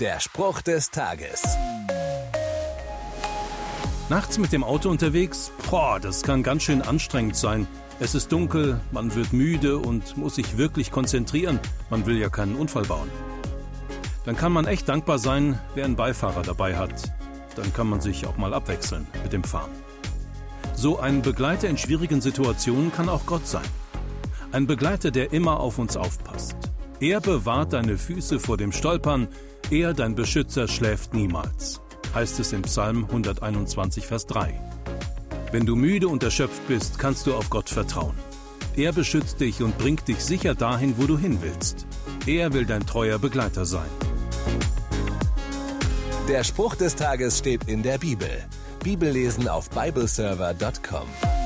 Der Spruch des Tages. Nachts mit dem Auto unterwegs? Boah, das kann ganz schön anstrengend sein. Es ist dunkel, man wird müde und muss sich wirklich konzentrieren. Man will ja keinen Unfall bauen. Dann kann man echt dankbar sein, wer einen Beifahrer dabei hat. Dann kann man sich auch mal abwechseln mit dem Fahren. So ein Begleiter in schwierigen Situationen kann auch Gott sein. Ein Begleiter, der immer auf uns aufpasst. Er bewahrt deine Füße vor dem Stolpern, er, dein Beschützer, schläft niemals, heißt es im Psalm 121, Vers 3. Wenn du müde und erschöpft bist, kannst du auf Gott vertrauen. Er beschützt dich und bringt dich sicher dahin, wo du hin willst. Er will dein treuer Begleiter sein. Der Spruch des Tages steht in der Bibel. Bibellesen auf bibleserver.com.